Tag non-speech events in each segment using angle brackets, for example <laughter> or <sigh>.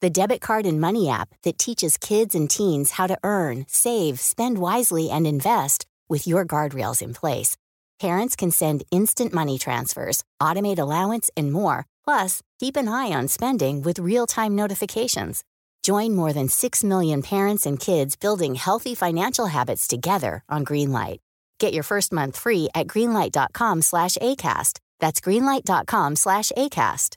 the debit card and money app that teaches kids and teens how to earn, save, spend wisely, and invest with your guardrails in place. Parents can send instant money transfers, automate allowance, and more. Plus, keep an eye on spending with real time notifications. Join more than 6 million parents and kids building healthy financial habits together on Greenlight. Get your first month free at greenlight.com slash ACAST. That's greenlight.com slash ACAST.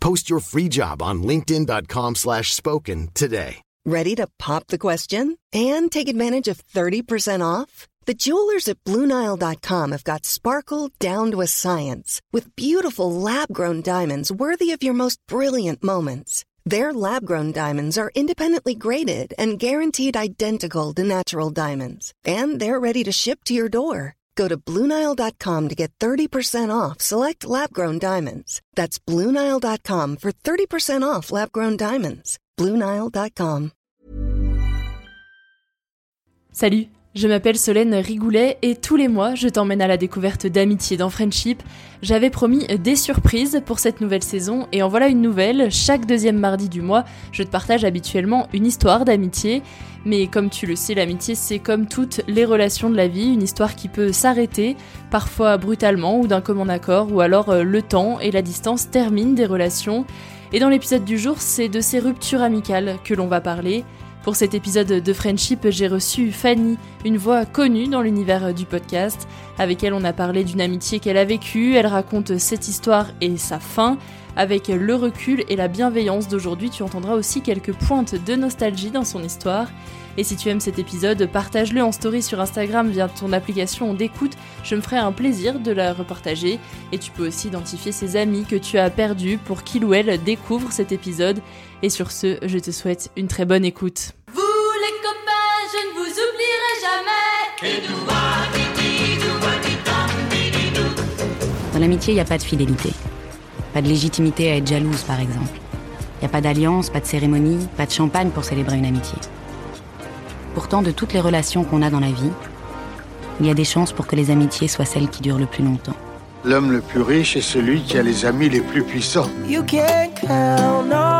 Post your free job on linkedin.com/spoken slash spoken today. Ready to pop the question and take advantage of 30% off? The jewelers at BlueNile.com have got sparkle down to a science with beautiful lab grown diamonds worthy of your most brilliant moments. Their lab grown diamonds are independently graded and guaranteed identical to natural diamonds, and they're ready to ship to your door. Go to BlueNile.com to get 30% off select lab grown diamonds. That's BlueNile.com for 30% off lab grown diamonds. BlueNile.com. Salut, je m'appelle Solène Rigoulet et tous les mois je t'emmène à la découverte d'amitié dans Friendship. J'avais promis des surprises pour cette nouvelle saison et en voilà une nouvelle. Chaque deuxième mardi du mois, je te partage habituellement une histoire d'amitié. Mais comme tu le sais, l'amitié c'est comme toutes les relations de la vie, une histoire qui peut s'arrêter, parfois brutalement ou d'un commun accord, ou alors euh, le temps et la distance terminent des relations. Et dans l'épisode du jour, c'est de ces ruptures amicales que l'on va parler. Pour cet épisode de Friendship, j'ai reçu Fanny, une voix connue dans l'univers du podcast. Avec elle, on a parlé d'une amitié qu'elle a vécue. Elle raconte cette histoire et sa fin. Avec le recul et la bienveillance d'aujourd'hui, tu entendras aussi quelques pointes de nostalgie dans son histoire. Et si tu aimes cet épisode, partage-le en story sur Instagram via ton application d'écoute. Je me ferai un plaisir de la repartager. Et tu peux aussi identifier ses amis que tu as perdus pour qu'il ou elle découvre cet épisode. Et sur ce, je te souhaite une très bonne écoute. Vous les copains, je ne vous oublierai jamais. Dans l'amitié, il n'y a pas de fidélité. Pas de légitimité à être jalouse, par exemple. Il n'y a pas d'alliance, pas de cérémonie, pas de champagne pour célébrer une amitié. Pourtant, de toutes les relations qu'on a dans la vie, il y a des chances pour que les amitiés soient celles qui durent le plus longtemps. L'homme le plus riche est celui qui a les amis les plus puissants. You can count on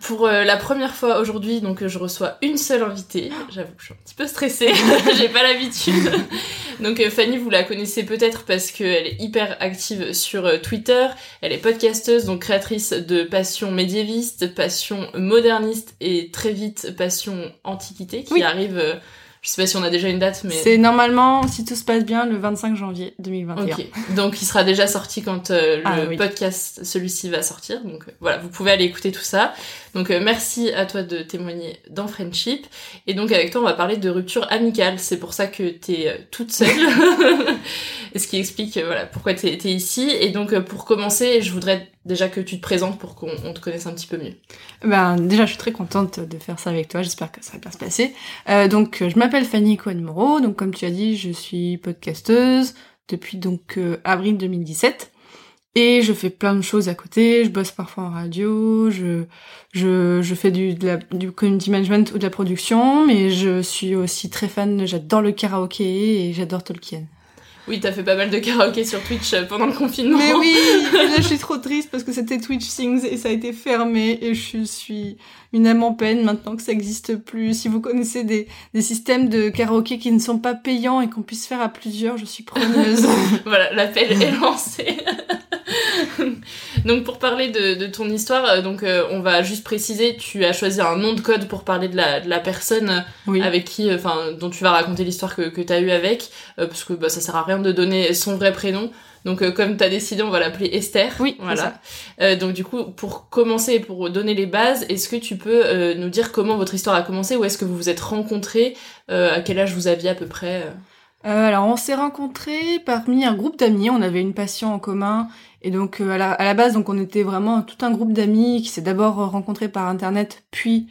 Pour euh, la première fois aujourd'hui, donc euh, je reçois une seule invitée. J'avoue que je suis un petit peu stressée, <laughs> j'ai pas l'habitude. Donc euh, Fanny, vous la connaissez peut-être parce qu'elle est hyper active sur euh, Twitter. Elle est podcasteuse, donc créatrice de passion médiéviste, passion moderniste et très vite passion antiquité qui Oui. arrive. Je sais pas si on a déjà une date, mais... C'est normalement, si tout se passe bien, le 25 janvier 2021. Ok, donc il sera déjà sorti quand euh, le Ah, oui. podcast, celui-ci, va sortir. Donc euh, voilà, vous pouvez aller écouter tout ça. Donc euh, merci à toi de témoigner dans Friendship. Et donc avec toi, on va parler de rupture amicale. C'est pour ça que t'es toute seule. <laughs> ce qui explique euh, voilà pourquoi t'es es ici. Et donc euh, pour commencer, je voudrais déjà que tu te présentes pour qu'on on te connaisse un petit peu mieux. Ben, déjà, je suis très contente de faire ça avec toi. J'espère que ça va bien se passer. Euh, donc, je m'appelle Fanny Cohen-Moreau. Donc, comme tu as dit, je suis podcasteuse depuis donc euh, avril 2017. Et je fais plein de choses à côté. Je bosse parfois en radio. Je je, je fais du, du community management ou de la production. Mais je suis aussi très fan. J'adore le karaoké et j'adore Tolkien. Oui, t'as fait pas mal de karaoké sur Twitch euh, pendant le confinement. Mais oui, <laughs> là je suis trop triste parce que c'était Twitch Things et ça a été fermé et je suis une âme en peine maintenant que ça existe plus. Si vous connaissez des, des systèmes de karaoké qui ne sont pas payants et qu'on puisse faire à plusieurs, je suis preneuse. <laughs> voilà, l'appel est lancé. Donc pour parler de, de ton histoire, euh, donc euh, on va juste préciser, tu as choisi un nom de code pour parler de la, de la personne Oui. avec qui, euh, enfin, dont tu vas raconter l'histoire que, que tu as eue avec, euh, parce que bah, ça sert à rien de donner son vrai prénom. Donc euh, comme tu as décidé, on va l'appeler Esther. Oui, voilà. Euh, donc du coup, pour commencer, pour donner les bases, est-ce que tu peux euh, nous dire comment votre histoire a commencé Où est-ce que vous vous êtes rencontrés Euh, À quel âge vous aviez à peu près euh alors on s'est rencontrés parmi un groupe d'amis, on avait une passion en commun et donc euh, à, la, base donc on était vraiment tout un groupe d'amis qui s'est d'abord rencontré par internet puis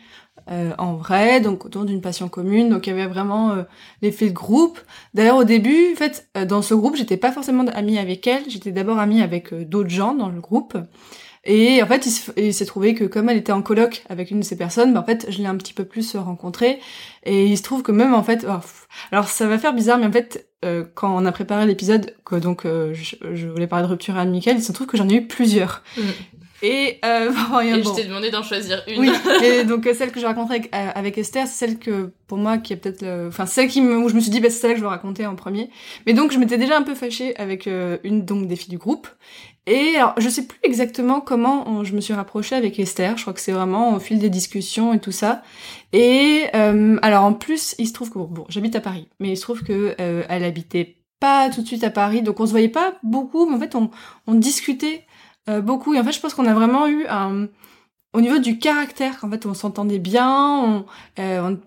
euh, en vrai donc autour d'une passion commune donc il y avait vraiment euh, l'effet de groupe. D'ailleurs au début en fait dans ce groupe j'étais pas forcément amie avec elle, j'étais d'abord amie avec d'autres gens dans le groupe. Et en fait, il se- il s'est trouvé que comme elle était en coloc avec une de ces personnes, bah, en fait, je l'ai un petit peu plus euh, rencontrée. Et il se trouve que même en fait, oh, alors ça va faire bizarre, mais en fait, euh, quand on a préparé l'épisode, que donc euh, je, je voulais parler de rupture amicale, il se trouve que j'en ai eu plusieurs. Mm. Et, euh, <laughs> bon, Et bon. je t'ai demandé d'en choisir une. Oui, et <laughs> donc euh, celle que je raconterai avec, euh, avec Esther, c'est celle que pour moi qui est peut-être, le- enfin celle qui me, où je me suis dit bah c'est celle que je vais raconter en premier. Mais donc je m'étais déjà un peu fâchée avec euh, une donc des filles du groupe. Et alors je sais plus exactement comment je me suis rapprochée avec Esther. Je crois que c'est vraiment au fil des discussions et tout ça. Et euh, alors en plus il se trouve que bon, bon, j'habite à Paris, mais il se trouve que euh, elle habitait pas tout de suite à Paris, donc on se voyait pas beaucoup, mais en fait on, on discutait euh, beaucoup. Et en fait je pense qu'on a vraiment eu un au niveau du caractère, qu'en fait, on s'entendait bien, on, euh, on,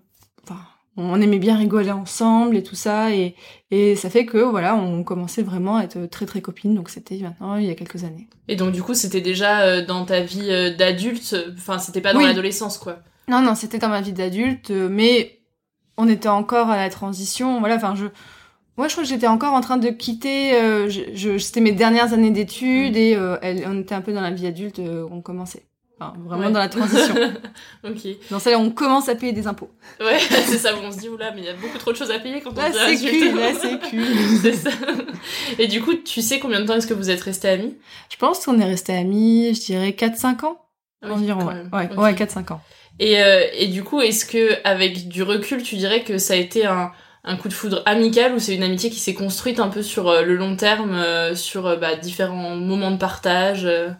on aimait bien rigoler ensemble et tout ça, et, et ça fait que, voilà, on commençait vraiment à être très très copines, donc c'était maintenant, il y a quelques années. Et donc du coup, c'était déjà euh, dans ta vie euh, d'adulte, enfin c'était pas dans Oui. l'adolescence quoi. Non, non, c'était dans ma vie d'adulte, euh, mais on était encore à la transition, voilà, enfin, je... Moi, je crois que j'étais encore en train de quitter. euh, je, je- c'était mes dernières années d'études et euh, elle, on était un peu dans la vie adulte. euh, on commençait, Enfin, vraiment Ouais. dans la transition. <laughs> ok. dans celle où on commence à payer des impôts. Ouais, <laughs> c'est ça où on se dit, oula, mais il y a beaucoup trop de choses à payer quand on La devient sécu, la sécu. c'est ça. Et du coup, tu sais combien de temps est-ce que vous êtes restés amis? Je pense qu'on est restés amis, je dirais 4-5 ans Ah oui, environ. Ouais, ouais, Ok. ouais 4-5 ans. Et, euh, et du coup, est-ce que avec du recul, tu dirais que ça a été un, un coup de foudre amical ou c'est une amitié qui s'est construite un peu sur euh, le long terme, euh, sur euh, bah, différents moments de partage euh?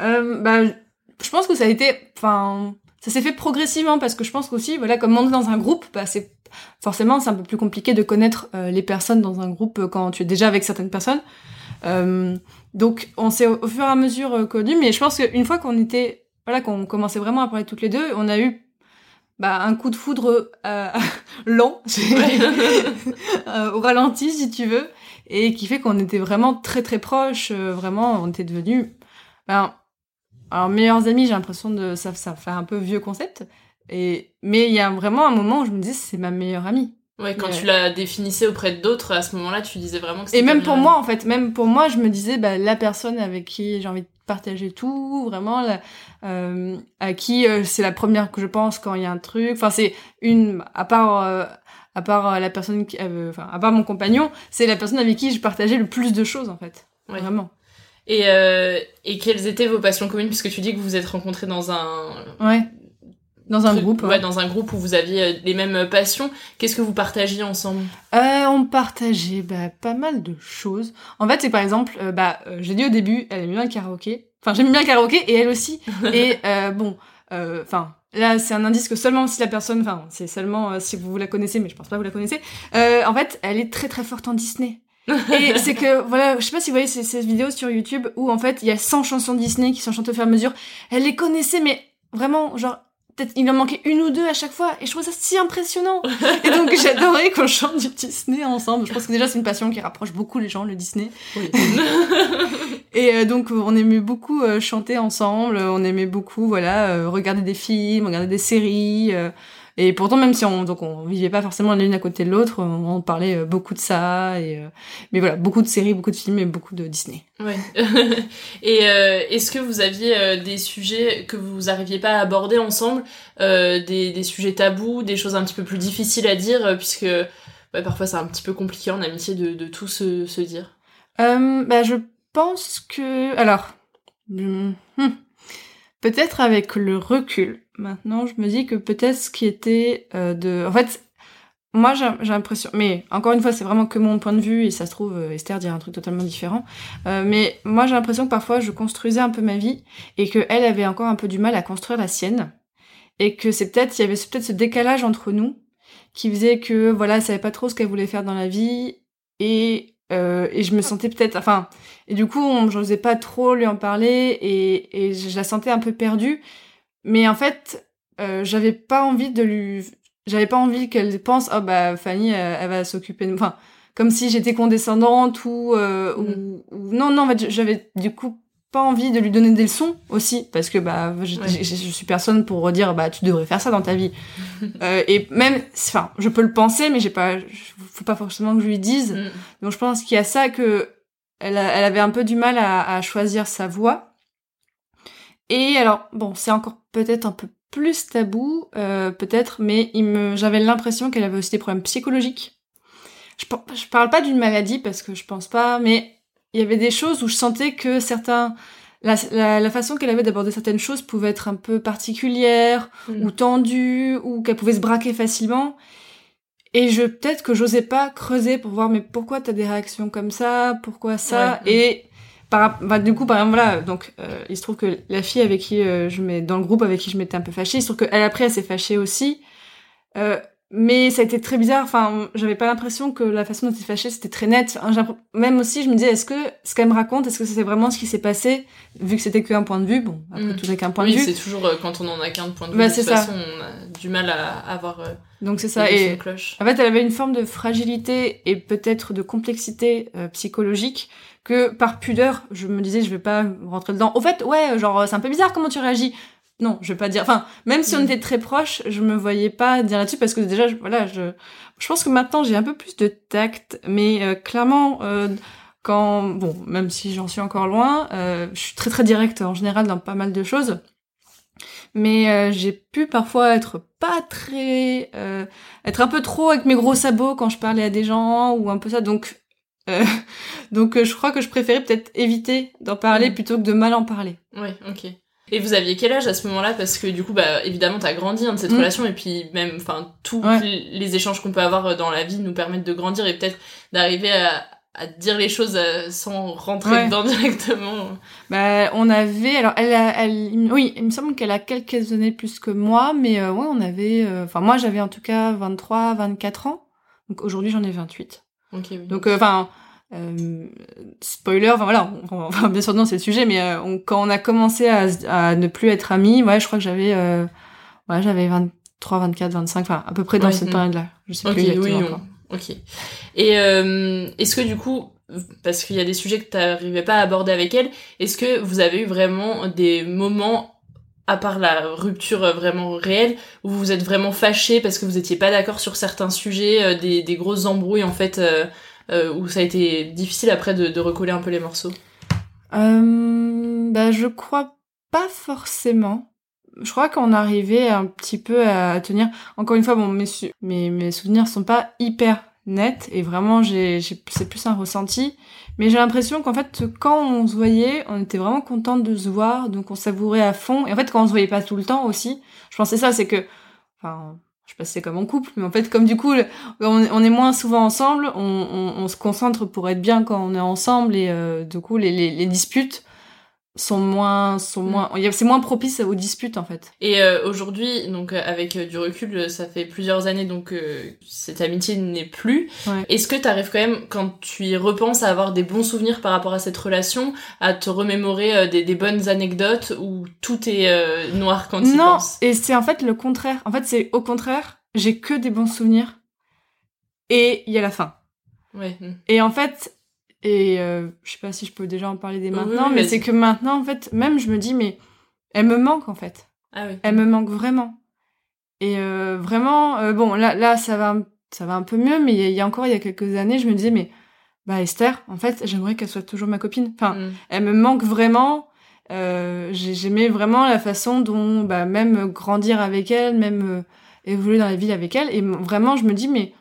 Euh, bah, je pense que ça a été, enfin, ça s'est fait progressivement parce que je pense qu'aussi, voilà, comme on est dans un groupe, bah, c'est forcément c'est un peu plus compliqué de connaître euh, les personnes dans un groupe euh, quand tu es déjà avec certaines personnes. Euh, donc, on s'est au, fur et à mesure euh, connus, mais je pense qu'une fois qu'on était, voilà, qu'on commençait vraiment à parler toutes les deux, on a eu bah, un coup de foudre euh, <laughs> lent, <laughs> au ralenti si tu veux, et qui fait qu'on était vraiment très très proches, vraiment, on était devenus, ben, alors meilleurs amis, j'ai l'impression de ça, ça fait un peu vieux concept, et mais il y a vraiment un moment où je me dis c'est ma meilleure amie. Ouais, quand tu la définissais auprès d'autres, à ce moment-là, tu disais vraiment que Et même pour moi, en fait, même pour moi, je me disais, bah, la personne avec qui j'ai envie de partager tout, vraiment, la- euh, à qui euh, c'est la première que je pense quand il y a un truc. Enfin, c'est une, à part, euh, à part la personne qui, enfin, à part mon compagnon, c'est la personne avec qui je partageais le plus de choses, en fait. Ouais. Vraiment. Et, euh, et quelles étaient vos passions communes puisque tu dis que vous vous êtes rencontrés dans un Ouais. Dans un truc- groupe. ouais, ouais. dans un groupe où vous aviez euh, les mêmes passions. Qu'est-ce que vous partagiez ensemble? Euh, on partageait bah, pas mal de choses. En fait, c'est par exemple, euh, bah, euh, j'ai dit au début, elle aimait bien le karaoké. Enfin, j'aimais bien le karaoké et elle aussi. <laughs> et euh, bon, euh, enfin, là, c'est un indice que seulement si la personne, enfin, c'est seulement si vous la connaissez, mais je pense pas que vous la connaissez. Euh, en fait, elle est très très forte en Disney. Et c'est que, voilà, je sais pas si vous voyez ces, ces vidéos sur YouTube où en fait il y a 100 chansons Disney qui sont chantées au fur et à mesure. Elle les connaissait, mais vraiment, genre, peut-être il en manquait une ou deux à chaque fois. Et je trouvais ça si impressionnant. Et donc <laughs> j'adorais qu'on chante du Disney ensemble. Je pense que déjà c'est une passion qui rapproche beaucoup les gens le Disney. <laughs> Et euh, donc on aimait beaucoup euh, chanter ensemble. On aimait beaucoup voilà euh, regarder des films regarder des séries et pourtant même si on donc on vivait pas forcément l'une à côté de l'autre on, parlait euh, beaucoup de ça et euh, mais voilà beaucoup de séries beaucoup de films et beaucoup de Disney Ouais. <laughs> et euh, est-ce que vous aviez des sujets que vous arriviez pas à aborder ensemble, euh, des, des sujets tabous, des choses un petit peu plus difficiles à dire, puisque parfois c'est un petit peu compliqué en amitié de, de tout se, se dire? Euh, bah, je pense que. Alors. hum, hum. Peut-être avec le recul. Maintenant, je me dis que peut-être ce qui était euh, de. En fait, moi, j'ai l'impression. Mais encore une fois, c'est vraiment que mon point de vue, et ça se trouve, euh, Esther dirait un truc totalement différent. Euh, mais moi, j'ai l'impression que parfois, je construisais un peu ma vie, et que elle avait encore un peu du mal à construire la sienne. Et que c'est peut-être. Il y avait peut-être ce décalage entre nous, qui faisait que, voilà, elle savait pas trop ce qu'elle voulait faire dans la vie, et euh, et je me sentais peut-être, enfin, et du coup, on- j'osais pas trop lui en parler et, et je la sentais un peu perdue. Mais en fait, euh, j'avais pas envie de lui, j'avais pas envie qu'elle pense, oh bah Fanny, elle, elle va s'occuper de, enfin, comme si j'étais condescendante ou, euh, ou, ou- non, non, en fait, j'avais du coup pas envie de lui donner des leçons aussi parce que bah je, Ouais. je- je suis personne pour dire bah tu devrais faire ça dans ta vie <laughs> Euh, et même enfin je peux le penser mais j'ai pas faut pas forcément que je lui dise Mm. donc je pense qu'il y a ça que elle, a- elle avait un peu du mal à, à choisir sa voie. Et alors bon, c'est encore peut-être un peu plus tabou, euh, peut-être, mais il me, j'avais l'impression qu'elle avait aussi des problèmes psychologiques. Je, je parle pas d'une maladie parce que je pense pas, mais il y avait des choses où je sentais que certains, la, la, la façon qu'elle avait d'aborder certaines choses pouvait être un peu particulière Mm. ou tendue ou qu'elle pouvait se braquer facilement. Et je peut-être que j'osais pas creuser pour voir mais pourquoi t'as des réactions comme ça, pourquoi ça? Ouais. et par, bah, du coup par exemple voilà donc euh, il se trouve que la fille avec qui euh, je mets dans le groupe avec qui je m'étais un peu fâchée, il se trouve qu'elle après elle s'est fâchée aussi. Euh, mais ça a été très bizarre. Enfin, j'avais pas l'impression que la façon dont s'est fâchée c'était très net. Même aussi, je me disais, est-ce que ce qu'elle me raconte, est-ce que c'est vraiment ce qui s'est passé, vu que c'était qu'un point de vue? Bon, après Mm. tout n'est qu'un point oui, de vue. c'est toujours euh, quand on en a qu'un point de vue. Bah, de toute ça. façon, on a du mal à avoir. euh, Donc c'est ça. Et cloche. en fait, elle avait une forme de fragilité et peut-être de complexité euh, psychologique que par pudeur, je me disais, je vais pas rentrer dedans. Au fait, ouais, genre c'est un peu bizarre comment tu réagis. Non, je vais pas dire. Enfin, même si on Mm. était très proches, je me voyais pas dire là-dessus parce que déjà, je- voilà, je, je pense que maintenant j'ai un peu plus de tact, mais euh, clairement. Euh, quand bon, même si j'en suis encore loin, euh, je suis très très directe en général dans pas mal de choses mais euh, j'ai pu parfois être pas très euh, être un peu trop avec mes gros sabots quand je parlais à des gens ou un peu ça donc euh, <laughs> donc je crois que je préférais peut-être éviter d'en parler Mm. plutôt que de mal en parler Ouais, ok. Et vous aviez quel âge à ce moment-là? Parce que du coup, bah, évidemment, t'as grandi hein, de cette Mm. relation et puis même, enfin, tous Ouais. les échanges qu'on peut avoir euh, dans la vie nous permettent de grandir et peut-être d'arriver à, à dire les choses euh, sans rentrer Ouais. dedans <laughs> directement. bah on avait alors elle a- elle oui il me semble qu'elle a quelques années plus que moi mais euh, ouais on avait euh, enfin moi j'avais en tout cas 23 24 ans donc aujourd'hui j'en ai 28 Ok. oui. Donc, enfin, euh, spoiler, enfin voilà, on- on- enfin, bien sûr non c'est le sujet, mais euh, on- quand on a commencé à, ne plus être amis, ouais, je crois que j'avais, euh, ouais, j'avais 23, 24, 25, enfin à peu près dans Ouais, cette mm. période-là. Je sais Ok, plus exactement. oui, on- ok. Et euh, est-ce que du coup, parce qu'il y a des sujets que t'arrivais pas à aborder avec elle, est-ce que vous avez eu vraiment des moments, à part la rupture euh, vraiment réelle, où vous vous êtes vraiment fâchés parce que vous étiez pas d'accord sur certains sujets, euh, des, des grosses embrouilles en fait, euh, euh, où ça a été difficile après de, recoller un peu les morceaux Euh, bah, je crois pas forcément. Je crois qu'on arrivait un petit peu à tenir. Encore une fois, bon, mes, mes, mes souvenirs sont pas hyper nets et vraiment, c'est plus un ressenti. Mais j'ai l'impression qu'en fait, quand on se voyait, on était vraiment contente de se voir, donc on savourait à fond. Et en fait, quand on se voyait pas tout le temps aussi, je pensais ça, c'est que, enfin, je sais pas si comme en couple, mais en fait, comme du coup, on, est moins souvent ensemble, on, se concentre pour être bien quand on est ensemble et euh, du coup, les disputes sont moins sont moins a- c'est moins propice aux disputes en fait. Et euh, aujourd'hui, donc avec euh, du recul, euh, ça fait plusieurs années donc euh, cette amitié n'est plus. Ouais. Est-ce que t'arrives quand même, quand tu y repenses, à avoir des bons souvenirs par rapport à cette relation, à te remémorer euh, des, des bonnes anecdotes où tout est euh, noir quand tu Non, penses? et c'est en fait le contraire. En fait, c'est au contraire, j'ai que des bons souvenirs et il y a la fin. Ouais. Et en fait, et euh, je sais pas si je peux déjà en parler dès maintenant, oui, mais c'est que maintenant, en fait, même je me dis, mais elle me manque en fait. Ah oui. Elle me manque vraiment. Et euh, vraiment, euh, bon, là, là, ça va, un- ça va un peu mieux, mais il y, a- il y a encore, il y a quelques années, je me disais, mais bah Esther, en fait, j'aimerais qu'elle soit toujours ma copine. Enfin, Mm. elle me manque vraiment. Euh, j'ai- J'aimais vraiment la façon dont, bah, même grandir avec elle, même évoluer dans la vie avec elle. Et vraiment, je me dis, mais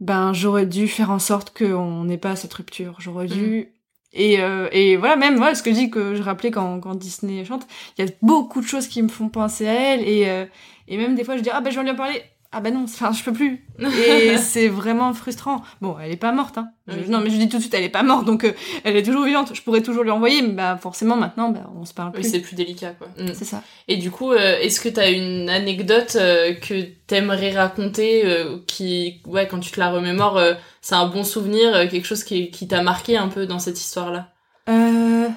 ben, j'aurais dû faire en sorte qu'on n'ait pas cette rupture. J'aurais dû. Et, euh, et voilà, même voilà ce que je dis que je rappelais quand, quand Disney chante, il y a beaucoup de choses qui me font penser à elle. Et, euh, et même des fois, je dis, ah ben, je vais lui en parler. Ah ben non, enfin, je peux plus. <laughs> Et c'est vraiment frustrant. Bon, elle est pas morte, hein. Je- Oui. non, mais je dis tout de suite, elle est pas morte, donc euh, elle est toujours vivante. Je pourrais toujours lui envoyer, mais bah, forcément, maintenant, bah, on se parle Oui, plus. c'est plus délicat, quoi. Mm. C'est ça. Et du coup, euh, est-ce que t'as une anecdote euh, que t'aimerais raconter, qui, ouais, quand tu te la remémores, c'est un bon souvenir, quelque chose qui, qui t'a marqué un peu dans cette histoire-là? Euh,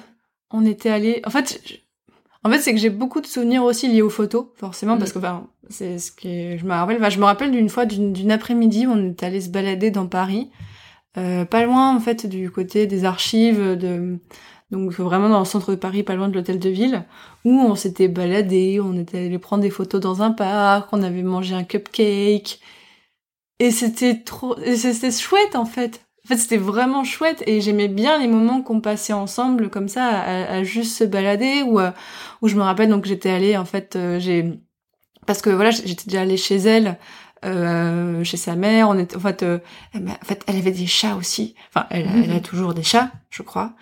on était allé. En fait, en fait, c'est que j'ai beaucoup de souvenirs aussi liés aux photos, forcément, parce que enfin, c'est ce que je me rappelle. Enfin, je me rappelle d'une fois d'une après-midi, on est allé se balader dans Paris, euh, pas loin en fait du côté des archives de. Donc vraiment dans le centre de Paris, pas loin de l'hôtel de ville, où on s'était baladé, on était allé prendre des photos dans un parc, on avait mangé un cupcake, et c'était trop, et c'était chouette en fait. En fait, c'était vraiment chouette et j'aimais bien les moments qu'on passait ensemble comme ça, à, à juste se balader ou à- où je me rappelle donc j'étais allée en fait, euh, j'ai parce que voilà j'étais déjà allée chez elle, euh, chez sa mère, on était en fait, euh, elle m'a- en fait elle avait des chats aussi, enfin elle, a- elle a toujours des chats, je crois,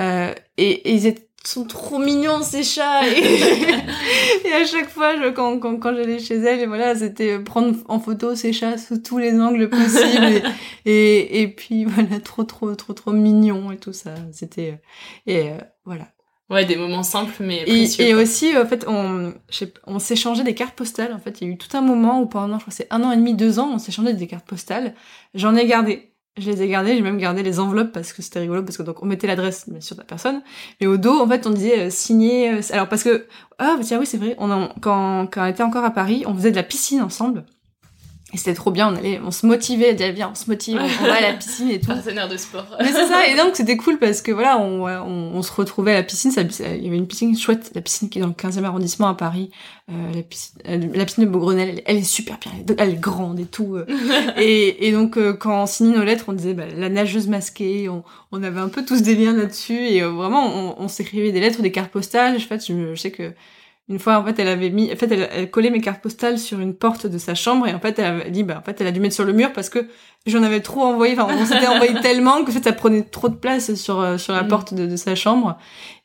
euh, et, et ils étaient sont trop mignons ces chats. Et, <laughs> et à chaque fois je, quand, quand, quand j'allais chez elle et voilà c'était prendre en photo ces chats sous tous les angles possibles. Et, <laughs> et, et puis voilà trop trop trop trop mignon et tout ça. C'était euh, et euh, voilà. Ouais, des moments simples mais précieux. et aussi en fait on on s'échangeait des cartes postales. En fait il y a eu tout un moment où pendant je crois c'est un an et demi deux ans on s'échangeait des cartes postales. J'en ai gardé je les ai gardées, j'ai même gardé les enveloppes parce que c'était rigolo, parce que donc on mettait l'adresse bien sûr de la personne, mais au dos en fait on disait euh, signer. euh, alors parce que ah tiens oui c'est vrai, on quand quand on était encore à Paris, on faisait de la piscine ensemble et c'était trop bien, on allait, on se motivait, on viens on se motive, on, va à la piscine et tout. Partenaire de sport. Mais c'est ça, et <laughs> donc c'était cool parce que voilà, on, on, on se retrouvait à la piscine, ça- il y avait une piscine chouette, la piscine qui est dans le 15e arrondissement à Paris, euh, la, piscine, euh, la piscine de Beaugrenelle, elle, elle est super bien, elle est, grande et tout. euh. <laughs> et, et donc euh, quand on signait nos lettres, on disait bah, la nageuse masquée, on, on avait un peu tous des liens là-dessus, et vraiment on, on s'écrivait des lettres, des cartes postales, je sais que une fois, en fait, elle avait mis, en fait, elle, elle collait mes cartes postales sur une porte de sa chambre et en fait, elle avait dit, bah, en fait, elle a dû mettre sur le mur parce que j'en avais trop envoyé, enfin, on s'était envoyé <laughs> tellement que, en fait, ça prenait trop de place sur, euh, sur la Mm. porte de, de sa chambre.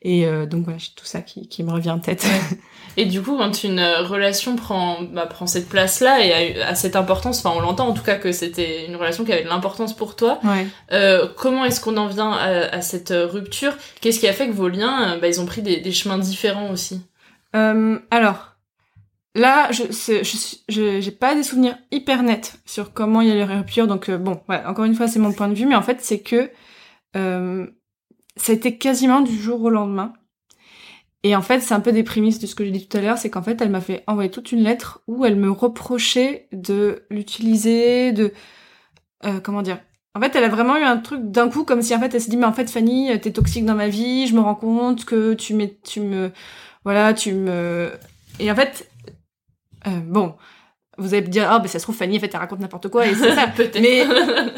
Et, euh, donc, voilà, j'ai tout ça qui, qui me revient en tête. <laughs> Et du coup, quand une euh, relation prend, bah, prend cette place-là et a, a cette importance, enfin on l'entend en tout cas que c'était une relation qui avait de l'importance pour toi, Ouais. euh, comment est-ce qu'on en vient à, à cette euh, rupture? Qu'est-ce qui a fait que vos liens, bah, ils ont pris des, des chemins différents aussi? Euh, alors, là, je j'ai pas des souvenirs hyper nets sur comment il y a les ruptures. Donc euh, bon, ouais, encore une fois, c'est mon point de vue, mais en fait, c'est que euh, ça a été quasiment du jour au lendemain. Et en fait, c'est un peu des prémices de ce que j'ai dit tout à l'heure, c'est qu'en fait, elle m'a fait envoyer toute une lettre où elle me reprochait de l'utiliser, de comment dire. En fait, elle a vraiment eu un truc d'un coup, comme si en fait, elle s'est dit, mais en fait, Fanny, t'es toxique dans ma vie, je me rends compte que tu, tu me, voilà, tu me... Et en fait, euh, bon, vous allez me dire, ah, ben ça se trouve, Fanny, en fait, elle raconte n'importe quoi, et c'est ça. <laughs> Peut-être. Mais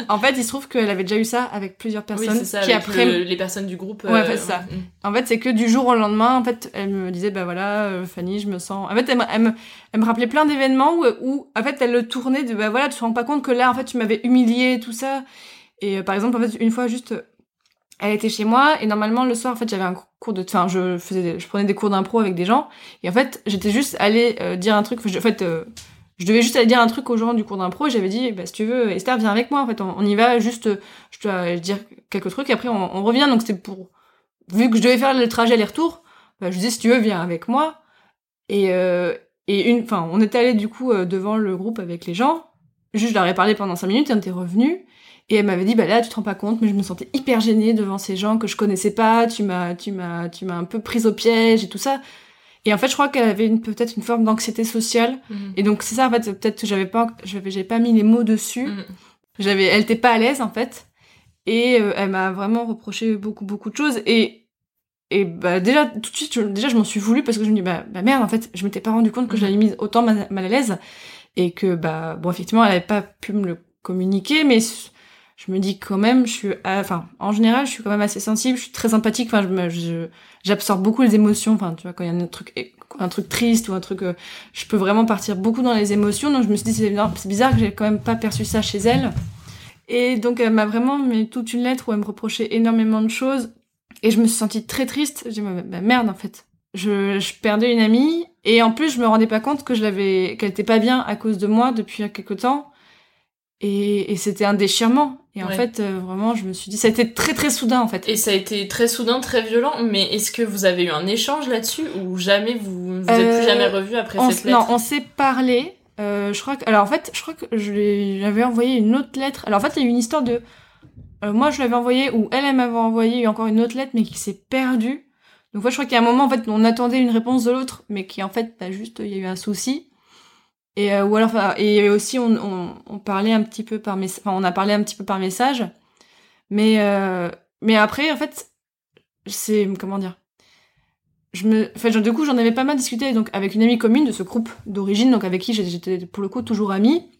en fait, il se trouve qu'elle avait déjà eu ça avec plusieurs Oui, personnes c'est ça, qui avec après... le- les personnes du groupe. Ouais, euh, en fait, c'est ça. mm. En fait, c'est que du jour au lendemain, en fait, elle me disait, bah voilà, euh, Fanny, je me sens. En fait, elle, me- elle me, elle me rappelait plein d'événements où, où, en fait, elle le tournait de, bah voilà, tu te rends pas compte que là, en fait, tu m'avais humilié, tout ça. Et euh, par exemple, en fait, une fois, juste, elle était chez moi et normalement le soir, en fait, j'avais un cours de, enfin, je faisais, des- je prenais des cours d'impro avec des gens et en fait, j'étais juste allée euh, dire un truc. En fait, euh, je devais juste aller dire un truc aux gens du cours d'impro et j'avais dit, bah, si tu veux, Esther, viens avec moi. En fait, on, y va juste, euh, je dois dire quelques trucs et après on, revient. Donc c'était pour vu que je devais faire le trajet aller-retour, bah, je dis si tu veux viens avec moi. Et euh, et une, enfin on était allé du coup euh, devant le groupe avec les gens. Juste je leur ai parlé pendant cinq minutes et on était revenu. Et elle m'avait dit bah là tu te rends pas compte mais je me sentais hyper gênée devant ces gens que je connaissais pas. Tu m'as tu m'as tu m'as un peu prise au piège et tout ça. Et en fait, je crois qu'elle avait une, peut-être une forme d'anxiété sociale. Mhm. Et donc, c'est ça, en fait, peut-être que j'avais pas, j'avais, j'avais pas mis les mots dessus. Mhm. J'avais, elle était pas à l'aise, en fait. Et euh, elle m'a vraiment reproché beaucoup, beaucoup de choses. Et, et bah, déjà, tout de suite, je, déjà, je m'en suis voulu parce que je me dis, bah, bah merde, en fait, je m'étais pas rendu compte que je l'avais mise autant mal, mal à l'aise. Et que, bah, bon, effectivement, elle avait pas pu me le communiquer, mais je me dis quand même, je suis, euh, enfin, en général, je suis quand même assez sensible, je suis très sympathique, enfin, je, j'absorbe beaucoup les émotions, enfin, tu vois, quand il y a un truc, un truc triste ou un truc, euh, je peux vraiment partir beaucoup dans les émotions, donc je me suis dit, c'est bizarre, bizarre que j'ai quand même pas perçu ça chez elle. Et donc, elle m'a vraiment mis toute une lettre où elle me reprochait énormément de choses, et je me suis sentie très triste, j'ai dit, bah, merde, en fait. Je, je perdais une amie, et en plus, je me rendais pas compte que je l'avais, qu'elle était pas bien à cause de moi depuis quelque temps. Et, et c'était un déchirement. Et en Ouais. fait, euh, vraiment, je me suis dit, ça a été très très soudain en fait. Et ça a été très soudain, très violent, mais est-ce que vous avez eu un échange là-dessus ou jamais vous vous êtes Euh, plus jamais revu après on, cette lettre Non, on s'est parlé. Euh, je crois que, alors en fait, je crois que je j'avais envoyé une autre lettre. Alors en fait, il y a eu une histoire de, euh, moi je l'avais envoyé ou elle, elle m'avait envoyé encore une autre lettre, mais qui s'est perdue. Donc moi, je crois qu'il y a un moment en fait, on attendait une réponse de l'autre, mais qui en fait, bah, juste, il y a eu un souci. Et euh, ou alors, et aussi, on, on, parlait un petit peu par on a parlé un petit peu par message, mais euh, mais après, en fait, c'est comment dire? Je me enfin du coup j'en avais pas mal discuté donc avec une amie commune de ce groupe d'origine donc avec qui j'étais pour le coup toujours amie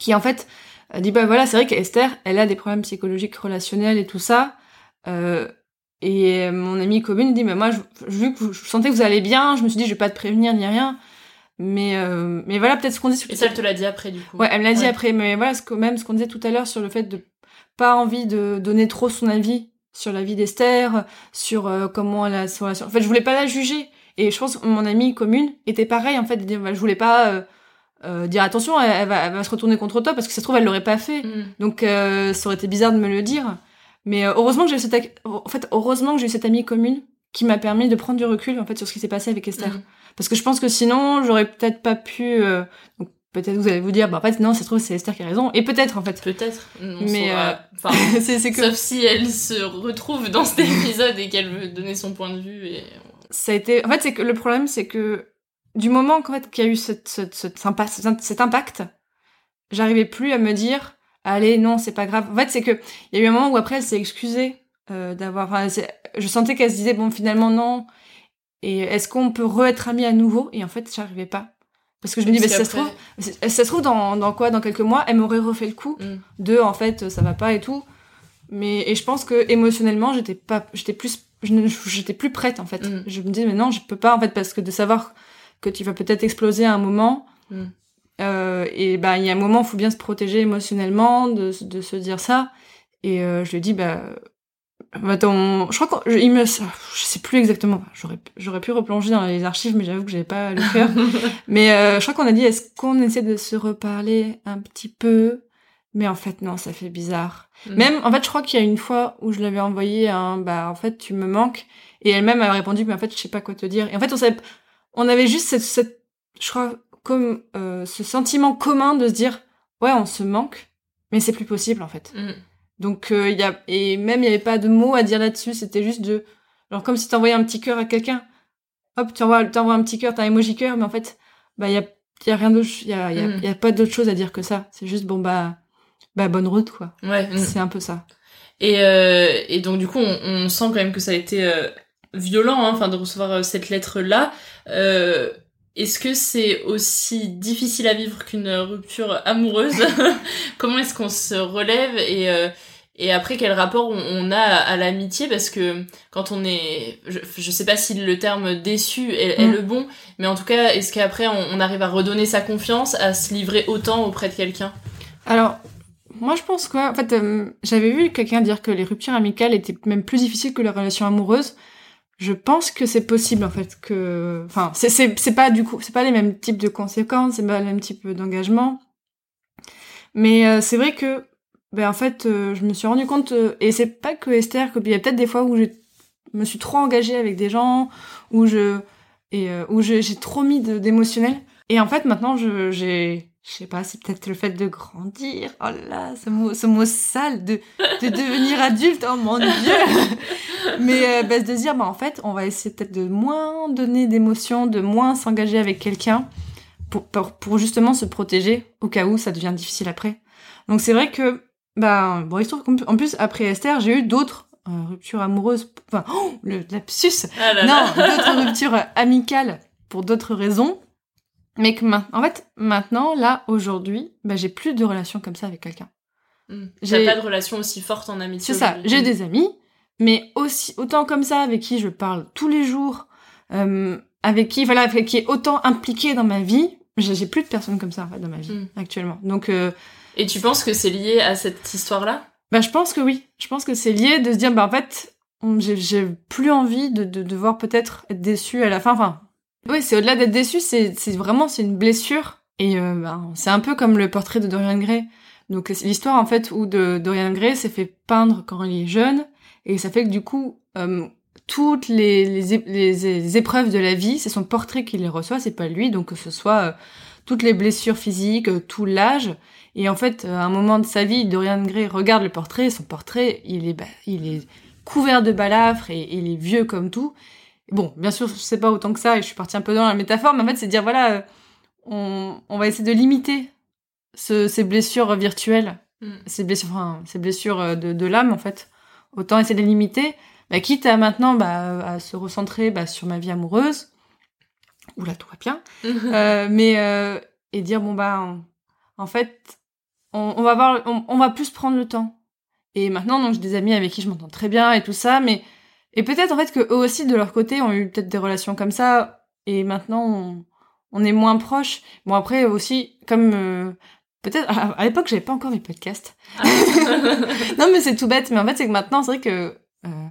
qui en fait dit bah voilà c'est vrai qu'Esther elle a des problèmes psychologiques relationnels et tout ça. Euh, et mon amie commune dit bah moi vu que je sentais que vous allez bien je me suis dit je vais pas te prévenir ni rien mais euh, mais voilà peut-être ce qu'on dit sur Et ça, elle te l'a dit après, du coup. Ouais, elle me l'a dit Ouais. après, mais voilà, ce que, même ce qu'on disait tout à l'heure sur le fait de pas envie de donner trop son avis sur la vie d'Esther, sur euh, comment elle a son relation. En fait, je voulais pas la juger. Et je pense que mon amie commune était pareil, en fait, de dire, bah, je voulais pas euh, dire attention, elle, elle va, elle va se retourner contre toi parce que ça se trouve, elle l'aurait pas fait. Mm. Donc, ça aurait été bizarre de me le dire. Mais heureusement que j'ai eu cette, en fait, heureusement que j'ai eu cette amie commune qui m'a permis de prendre du recul, en fait, sur ce qui s'est passé avec Esther. Mm. Parce que je pense que sinon, j'aurais peut-être pas pu. euh, donc peut-être vous allez vous dire, bah en fait non, ça se trouve c'est Esther qui a raison. Et peut-être en fait. Peut-être. Mais euh, <laughs> <laughs> c'est que Sauf si elle se retrouve dans cet épisode et qu'elle veut donner son point de vue. Et... ça a été. En fait, c'est que le problème, c'est que du moment qu'en fait qu'il y a eu cette, cette, cette sympa- cet, impact, j'arrivais plus à me dire, allez non, c'est pas grave. En fait, c'est que il y a eu un moment où après elle s'est excusée euh, d'avoir. enfin, je sentais qu'elle se disait bon finalement non. Et est-ce qu'on peut re-être amis à nouveau? Et en fait, j'arrivais pas. Parce que je me dis, bah, Parce si ça se trouve, ça se trouve dans, dans quoi? Dans quelques mois, elle m'aurait refait le coup Mm. de en fait ça va pas et tout. Mais et je pense que émotionnellement j'étais pas, j'étais plus, j'étais plus prête en fait. Mm. Je me dis mais non je peux pas en fait parce que de savoir que tu vas peut-être exploser à un moment. Mm. euh, et ben il y a un moment, faut bien se protéger émotionnellement, de, de se dire ça. Et euh, je lui ai dit bah Attends, je crois qu'il me, je sais plus exactement. J'aurais, j'aurais pu replonger dans les archives, mais j'avoue que j'avais pas le cœur. <laughs> mais euh, je crois qu'on a dit, est-ce qu'on essaie de se reparler un petit peu? Mais en fait, non, ça fait bizarre. Mm. Même, en fait, je crois qu'il y a une fois où je l'avais envoyé un, bah, en fait, tu me manques. Et elle-même a répondu, mais en fait, je sais pas quoi te dire. Et en fait, on savait, on avait juste cette, cette je crois, comme euh, ce sentiment commun de se dire, ouais, on se manque, mais c'est plus possible en fait. Mm. Donc euh, il y a et même il y avait pas de mots à dire là-dessus, c'était juste de genre comme si t'envoyais un petit cœur à quelqu'un. Hop, tu envoies un petit cœur, t'as un emoji cœur, mais en fait bah il y a y a rien d'autre, il y a, y a, Mm. y a pas d'autre chose à dire que ça. C'est juste bon bah bah bonne route quoi. Ouais. mm. C'est un peu ça. Et, euh, et donc du coup, on, on sent quand même que ça a été euh, violent, hein, enfin de recevoir cette lettre-là. Euh, est-ce que c'est aussi difficile à vivre qu'une rupture amoureuse? <laughs> Comment est-ce qu'on se relève? Et et après quel rapport on, a à, l'amitié? Parce que quand on est, je, je sais pas si le terme déçu est, est Mm. le bon, mais en tout cas, est-ce qu'après on, on arrive à redonner sa confiance, à se livrer autant auprès de quelqu'un? Alors moi je pense quoi? En fait euh, j'avais vu quelqu'un dire que les ruptures amicales étaient même plus difficiles que les relations amoureuses. Je pense que c'est possible en fait que enfin c'est c'est pas du coup c'est pas les mêmes types de conséquences, c'est pas le même type d'engagement. Mais euh, c'est vrai que ben en fait euh, je me suis rendu compte euh, et c'est pas que Esther que il y a peut-être des fois où j'ai me suis trop engagée avec des gens, où je et euh, où je- j'ai trop mis d'émotionnel. Et en fait, maintenant, je j'ai je sais pas, c'est peut-être le fait de grandir. Oh là ce mot, ce mot sale de, de devenir adulte. Oh mon dieu. <laughs> Mais euh, bah, de dire, bah en fait, on va essayer peut-être de moins donner d'émotions, de moins s'engager avec quelqu'un pour, pour pour justement se protéger au cas où ça devient difficile après. Donc c'est vrai que bah bon, il se trouve qu'en en plus après Esther, j'ai eu d'autres euh, ruptures amoureuses. Enfin, oh, le lapsus. Ah là non, d'autres ruptures amicales pour d'autres raisons. Mais que ma- en fait, maintenant, là, aujourd'hui, bah, j'ai plus de relations comme ça avec quelqu'un. Mm. J'ai- pas de relation aussi forte en amitié C'est ça, j'ai des amis, mais aussi autant comme ça avec qui je parle tous les jours, euh, avec qui voilà, avec qui est autant impliqué dans ma vie. J'ai plus de personnes comme ça en fait dans ma vie Mm. actuellement. Donc euh, Et tu penses que c'est lié à cette histoire-là? Bah je pense que oui, je pense que c'est lié de se dire bah en fait j'ai plus envie de, de devoir peut-être être déçu à la fin. Enfin oui c'est au-delà d'être déçu, c'est vraiment c'est une blessure et euh, bah, c'est un peu comme le portrait de Dorian Gray. Donc l'histoire en fait où de Dorian Gray s'est fait peindre quand il est jeune et ça fait que du coup euh, toutes les, les, les- épreuves de la vie, c'est son portrait qui les reçoit, c'est pas lui. Donc que ce soit euh, toutes les blessures physiques, tout l'âge. Et en fait, euh, à un moment de sa vie, Dorian Gray regarde le portrait, son portrait, il est, bah, il est couvert de balafres et, et il est vieux comme tout. Bon, bien sûr, je sais pas autant que ça, et je suis partie un peu dans la métaphore, mais en fait, c'est de dire, voilà, euh, on, on va essayer de limiter ce- ces blessures virtuelles, Mm. ces blessures, enfin, ces blessures euh, de, de l'âme, en fait. Autant essayer de les limiter, bah, quitte à maintenant bah, à se recentrer bah, sur ma vie amoureuse. Oula, tout va bien. Euh, mais euh, et dire bon bah en, en fait on, on va voir on, on va plus prendre le temps. Et maintenant donc j'ai des amis avec qui je m'entends très bien et tout ça mais et peut-être en fait que eux aussi de leur côté ont eu peut-être des relations comme ça et maintenant on, on est moins proches. Bon après aussi comme euh, peut-être à, l'époque j'avais pas encore mes podcasts. <laughs> Non mais c'est tout bête mais en fait c'est que maintenant c'est vrai que euh,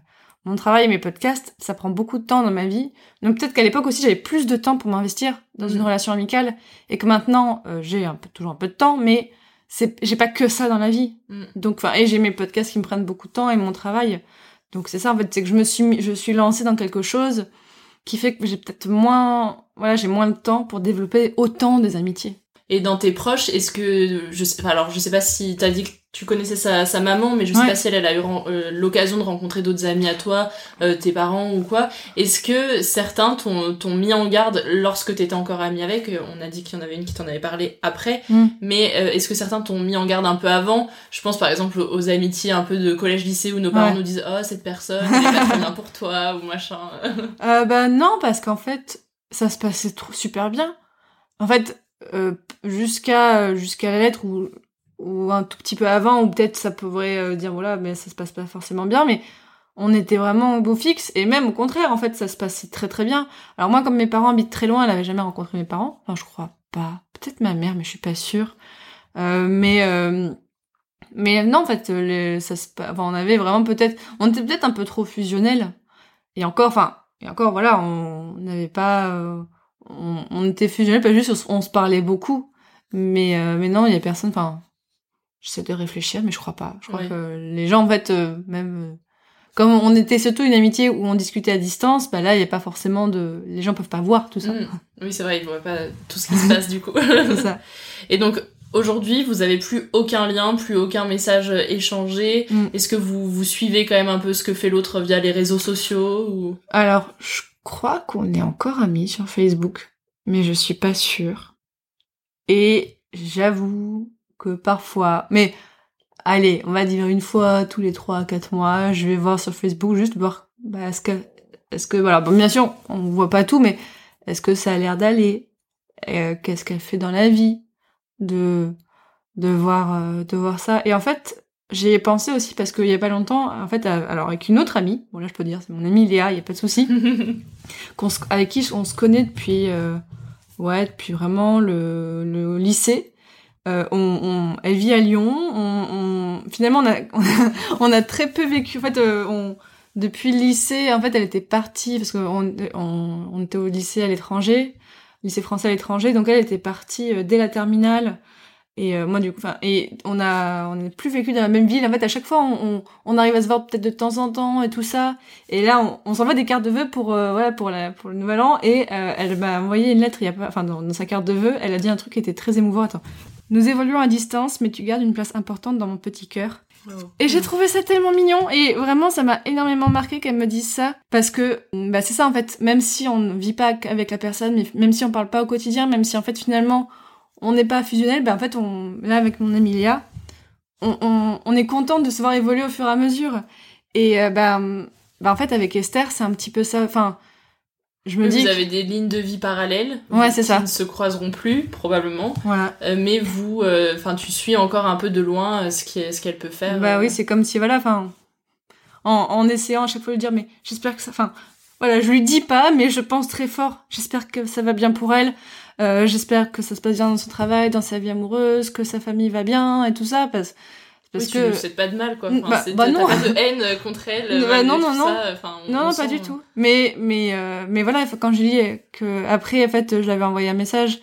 mon travail et mes podcasts ça prend beaucoup de temps dans ma vie. Donc peut-être qu'à l'époque aussi j'avais plus de temps pour m'investir dans une Mhm. relation amicale et que maintenant euh, j'ai un peu toujours un peu de temps mais c'est j'ai pas que ça dans la vie. Mm. Donc enfin et j'ai mes podcasts qui me prennent beaucoup de temps et mon travail. Donc c'est ça en fait, c'est que je me suis mis- je suis lancée dans quelque chose qui fait que j'ai peut-être moins voilà, j'ai moins de temps pour développer autant des amitiés. Et dans tes proches, est-ce que je sais, alors je sais pas si t'as dit que tu connaissais sa, sa maman, mais je sais Ouais. pas si elle, elle a eu euh, l'occasion de rencontrer d'autres amis à toi, euh, tes parents ou quoi. Est-ce que certains t'ont mis en garde lorsque t'étais encore amie avec? Euh, On a dit qu'il y en avait une qui t'en avait parlé après, Mm. mais euh, est-ce que certains t'ont mis en garde un peu avant? Je pense par exemple aux amitiés un peu de collège-lycée où nos parents Ouais. nous disent oh cette personne elle est pas très bien pour toi ou machin. <laughs> Euh, bah non, parce qu'en fait, ça se passait trop, super bien. En fait, jusqu'à jusqu'à la lettre ou, ou un tout petit peu avant, ou peut-être ça pourrait euh, dire voilà, mais ça se passe pas forcément bien, mais on était vraiment au beau fixe, et même au contraire, en fait, ça se passait très très bien. Alors moi, comme mes parents habitent très loin, elle avait jamais rencontré mes parents, enfin je crois pas, peut-être ma mère, mais je suis pas sûre. Euh, mais euh, mais non, en fait, euh, les- ça se, on avait vraiment peut-être, on était peut-être un peu trop fusionnels. Et encore, enfin, et encore, voilà, on n'avait pas, euh, on, on était fusionnels, pas juste, on, se- on se parlait beaucoup. Mais, euh, mais non, il y a personne, enfin, j'essaie de réfléchir, mais je crois pas. Je crois Ouais. que les gens, en fait, euh, même, euh, comme on était surtout une amitié où on discutait à distance, bah là, il n'y a pas forcément de, les gens peuvent pas voir tout ça. Mm. Oui c'est vrai, ils voient pas tout ce qui se passe du coup. <laughs> C'est ça. Et donc aujourd'hui, vous avez plus aucun lien, plus aucun message échangé. Mm. Est-ce que vous vous suivez quand même un peu ce que fait l'autre via les réseaux sociaux ou? Alors, je crois qu'on est encore amis sur Facebook, mais je suis pas sûre. Et j'avoue que parfois, mais allez, on va dire une fois tous les trois à quatre mois, je vais voir sur Facebook juste voir, bah, est-ce que, est-ce que, voilà, bon, bien sûr, on voit pas tout, mais est-ce que ça a l'air d'aller? Euh, Qu'est-ce qu'elle fait dans la vie De, de voir, euh, de voir ça? Et en fait, j'ai pensé aussi parce qu'il y a pas longtemps, en fait, à- alors avec une autre amie, bon là je peux dire, c'est mon amie Léa, il y a pas de souci, <laughs> avec qui on se connaît depuis, euh, ouais, depuis vraiment le, le lycée. Euh, on, on- elle vit à Lyon. On, on- finalement, on a, <laughs> on très peu vécu. En fait, euh, on, depuis le lycée, en fait, elle était partie parce qu'on on, on était au lycée à l'étranger, lycée français à l'étranger. Donc elle était partie dès la terminale. Et euh, moi, du coup, enfin, et on a, on n'est plus vécu dans la même ville. En fait, à chaque fois, on, on, on arrive à se voir peut-être de temps en temps et tout ça. Et là, on, on s'envoie des cartes de vœux pour, euh, voilà, pour la, pour le nouvel an. Et euh, elle m'a envoyé une lettre. Il y a pas, enfin, dans, dans sa carte de vœux, elle a dit un truc qui était très émouvant. Attends. Nous évoluons à distance, mais tu gardes une place importante dans mon petit cœur. Et j'ai trouvé ça tellement mignon et vraiment ça m'a énormément marqué qu'elle me dise ça parce que bah c'est ça en fait même si on ne vit pas avec la personne mais même si on parle pas au quotidien même si en fait finalement on n'est pas fusionnel bah en fait on là avec mon Emilia on, on, on est content de se voir évoluer au fur et à mesure et euh, bah, bah en fait avec Esther c'est un petit peu ça enfin je me Oui, dis vous que- avez des lignes de vie parallèles. Ouais, c'est qui ça. ne se croiseront plus, probablement. voilà Euh, mais vous, euh, enfin, tu suis encore un peu de loin euh, ce qui- ce qu'elle peut faire. Bah oui, c'est comme si, voilà, enfin, en, en essayant à chaque fois de lui dire, mais j'espère que ça, enfin, voilà, je lui dis pas, mais je pense très fort. J'espère que ça va bien pour elle. Euh, j'espère que ça se passe bien dans son travail, dans sa vie amoureuse, que sa famille va bien et tout ça, parce, parce Oui, que. souhaites pas de mal, quoi. Enfin, Bah- c'est- bah non. pas de haine euh, contre elle. Bah malgré non, non, non. ça, on- non, on non, sent, pas du euh, tout. Mais, mais, euh, mais voilà, quand je dis que après, en fait, je l'avais envoyé un message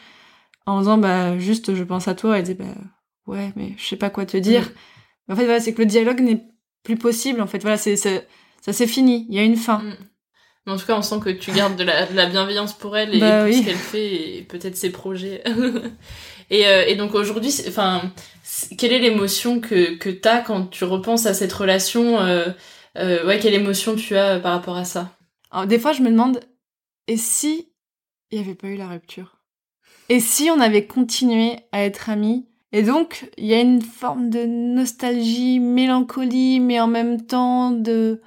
en disant, bah, juste, je pense à toi. Elle disait, bah, ouais, mais je sais pas quoi te dire. Mm. En fait, voilà, c'est que le dialogue n'est plus possible. En fait, voilà, c'est, c'est- ça c'est fini. Il y a une fin. Mm. En tout cas, on sent que tu gardes de la, de la bienveillance pour elle et Bah pour oui. ce qu'elle fait et peut-être ses projets. <laughs> et, euh, et donc aujourd'hui, enfin, quelle est l'émotion que, que t'as quand tu repenses à cette relation euh, euh, Ouais, quelle émotion tu as par rapport à ça? Alors, des fois, je me demande, et si il n'y avait pas eu la rupture? Et si on avait continué à être amis? Et donc, il y a une forme de nostalgie, mélancolie, mais en même temps de...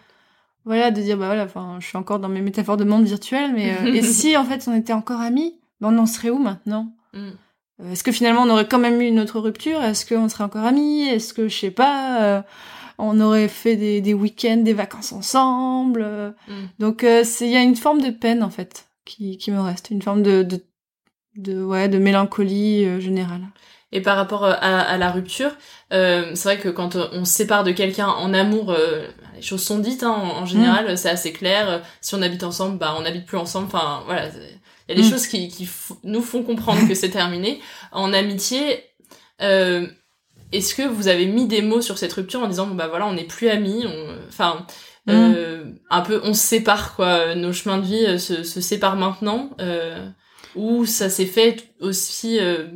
Voilà, de dire, bah voilà, enfin, je suis encore dans mes métaphores de monde virtuel, mais... euh, et <laughs> si, en fait, on était encore amis ben, On en serait où maintenant? Mm. Euh, Est-ce que finalement, on aurait quand même eu une autre rupture? Est-ce qu'on serait encore amis? Est-ce que, je sais pas... euh, on aurait fait des, des week-ends, des vacances ensemble? Mm. donc c'est il y a une forme de peine en fait qui, qui me reste, une forme de de, de ouais de mélancolie générale. Et par rapport à, à la rupture, euh, c'est vrai que quand on se sépare de quelqu'un en amour, euh, les choses sont dites hein, en, en général, c'est assez clair. Si on habite ensemble, bah on n'habite plus ensemble. Enfin voilà, il y a des Mm. choses qui, nous font comprendre que c'est terminé. En amitié, euh, est-ce que vous avez mis des mots sur cette rupture en disant bon bah voilà on n'est plus amis, on- enfin euh, un peu on se sépare quoi, nos chemins de vie euh, se, se séparent maintenant, euh, ou ça s'est fait aussi. euh,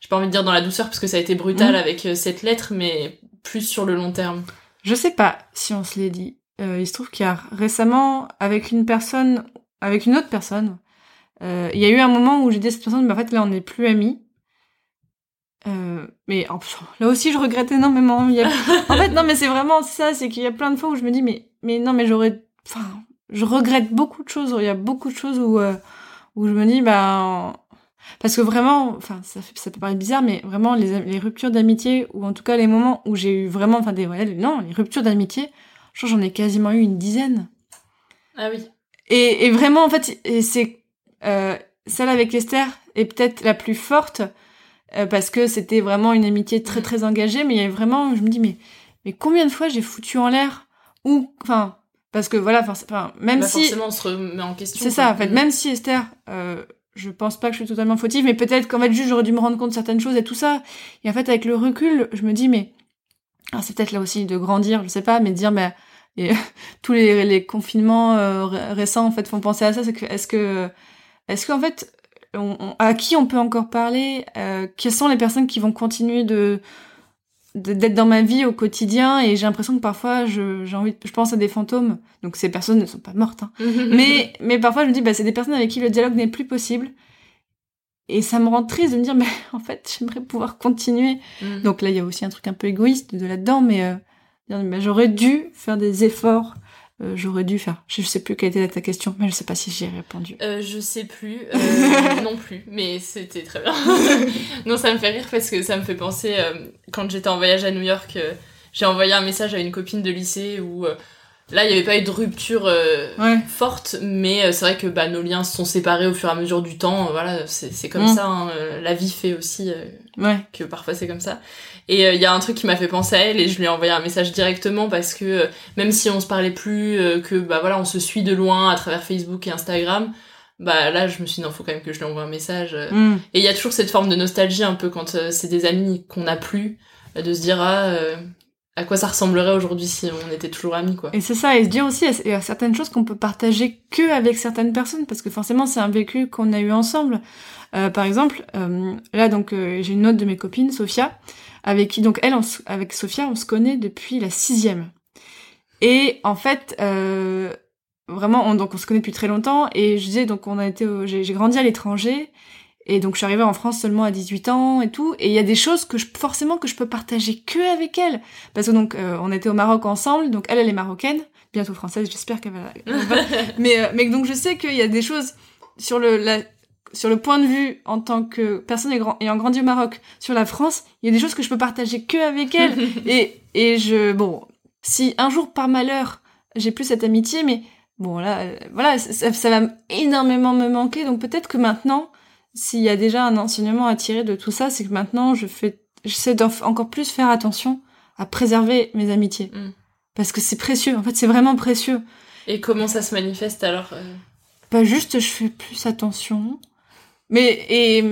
j'ai pas envie de dire dans la douceur parce que ça a été brutal Mm. avec euh, cette lettre, mais plus sur le long terme? Je sais pas si on se l'est dit. Euh, il se trouve qu'il y a récemment avec une personne, avec une autre personne, euh, il y a eu un moment où j'ai dit à cette personne, mais en fait là on n'est plus amis. Euh, mais en là aussi je regrette énormément. Il y a- <laughs> En fait non mais c'est vraiment ça, c'est qu'il y a plein de fois où je me dis mais mais non mais j'aurais, enfin je regrette beaucoup de choses. Il y a beaucoup de choses où euh, où je me dis bah parce que vraiment, enfin ça fait ça peut paraître bizarre, mais vraiment les, les ruptures d'amitié ou en tout cas les moments où j'ai eu vraiment, enfin des ouais, non les ruptures d'amitié, je j'en ai quasiment eu une dizaine. Ah oui. Et, et vraiment, en fait, c'est euh, celle avec Esther est peut-être la plus forte euh, parce que c'était vraiment une amitié très très engagée. Mais il y a vraiment, je me dis, mais mais combien de fois j'ai foutu en l'air ou enfin parce que voilà, enfin même Bah, si forcément on se remet en question. c'est ça, en fait, Mm. même si Esther, euh, je pense pas que je suis totalement fautive, mais peut-être qu'en fait juste j'aurais dû me rendre compte de certaines choses et tout ça. Et en fait, avec le recul, je me dis mais alors c'est peut-être là aussi de grandir, je sais pas, mais de dire bah et, <laughs> tous les, confinements euh, ré- récents en fait font penser à ça. C'est que est-ce que est-ce qu'en fait à qui on peut encore parler euh, Quelles sont les personnes qui vont continuer de- d'être dans ma vie au quotidien et j'ai l'impression que parfois je j'ai envie je pense à des fantômes donc ces personnes ne sont pas mortes hein. <laughs> mais mais parfois je me dis bah c'est des personnes avec qui le dialogue n'est plus possible et ça me rend triste de me dire mais <laughs> en fait j'aimerais pouvoir continuer Mhm. donc là il y a aussi un truc un peu égoïste de là-dedans mais euh, bah, j'aurais dû faire des efforts euh, j'aurais dû faire je sais plus quelle était ta question mais je sais pas si j'y ai répondu Euh, je sais plus, euh, <laughs> non plus, mais c'était très bien. <laughs> non, ça me fait rire parce que ça me fait penser, quand j'étais en voyage à New York, j'ai envoyé un message à une copine de lycée où là, il n'y avait pas eu de rupture Ouais. forte, mais c'est vrai que bah, nos liens se sont séparés au fur et à mesure du temps. voilà, c'est comme Mm. ça. hein, la vie fait aussi ouais que parfois c'est comme ça. Et euh, il y a un truc qui m'a fait penser à elle et je lui ai envoyé un message directement parce que euh, même si on se parlait plus, euh, que bah voilà on se suit de loin à travers Facebook et Instagram, bah là je me suis dit non faut quand même que je lui envoie un message euh. Mm. et il y a toujours cette forme de nostalgie un peu quand euh, c'est des amis qu'on n'a plus euh, de se dire ah euh, à quoi ça ressemblerait aujourd'hui si on était toujours amis quoi Et c'est ça, et se dire aussi, il y a certaines choses qu'on peut partager que avec certaines personnes, parce que forcément c'est un vécu qu'on a eu ensemble. Euh, par exemple, euh, là donc euh, j'ai une autre de mes copines, Sophia, avec qui donc elle, on avec Sophia, on se connaît depuis la sixième. Et en fait, euh, vraiment, on, donc on se connaît depuis très longtemps. Et je disais donc on a été, au- j'ai grandi à l'étranger. Et donc je suis arrivée en France seulement à 18 ans et tout. Et il y a des choses que je, forcément que je peux partager que avec elle. Parce que donc euh, on était au Maroc ensemble. Donc elle, elle est marocaine, bientôt française. J'espère qu'elle va. elle va- <laughs> mais euh, mais donc je sais qu'il y a des choses sur le la, sur le point de vue en tant que personne ayant grandi au Maroc sur la France, il y a des choses que je peux partager que avec elle. <laughs> et et je bon, si un jour par malheur j'ai plus cette amitié, mais bon là euh, voilà ça, ça va énormément me manquer. Donc peut-être que maintenant s'il y a déjà un enseignement à tirer de tout ça, c'est que maintenant je fais, j'essaie d'en- encore plus faire attention à préserver mes amitiés. Mm. Parce que c'est précieux, en fait c'est vraiment précieux. et comment ça se manifeste alors euh? Pas juste je fais plus attention, mais et,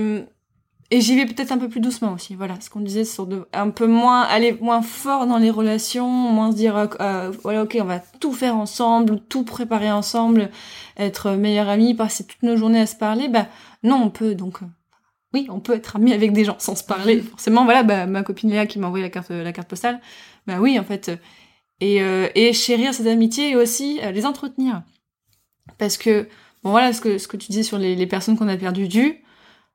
et j'y vais peut-être un peu plus doucement aussi, voilà, ce qu'on disait sur de, un peu moins, aller moins fort dans les relations, moins se dire, euh, euh, voilà ok on va tout faire ensemble, tout préparer ensemble, être meilleurs amis, passer toutes nos journées à se parler, bah non on peut donc... oui, on peut être amis avec des gens sans se parler. Forcément, voilà, bah, ma copine Léa qui m'a envoyé la carte, la carte postale. Bah oui, en fait. Et, euh, et chérir ces amitiés et aussi euh, les entretenir. Parce que, bon voilà, ce que, ce que tu dis sur les, les personnes qu'on a perdues du,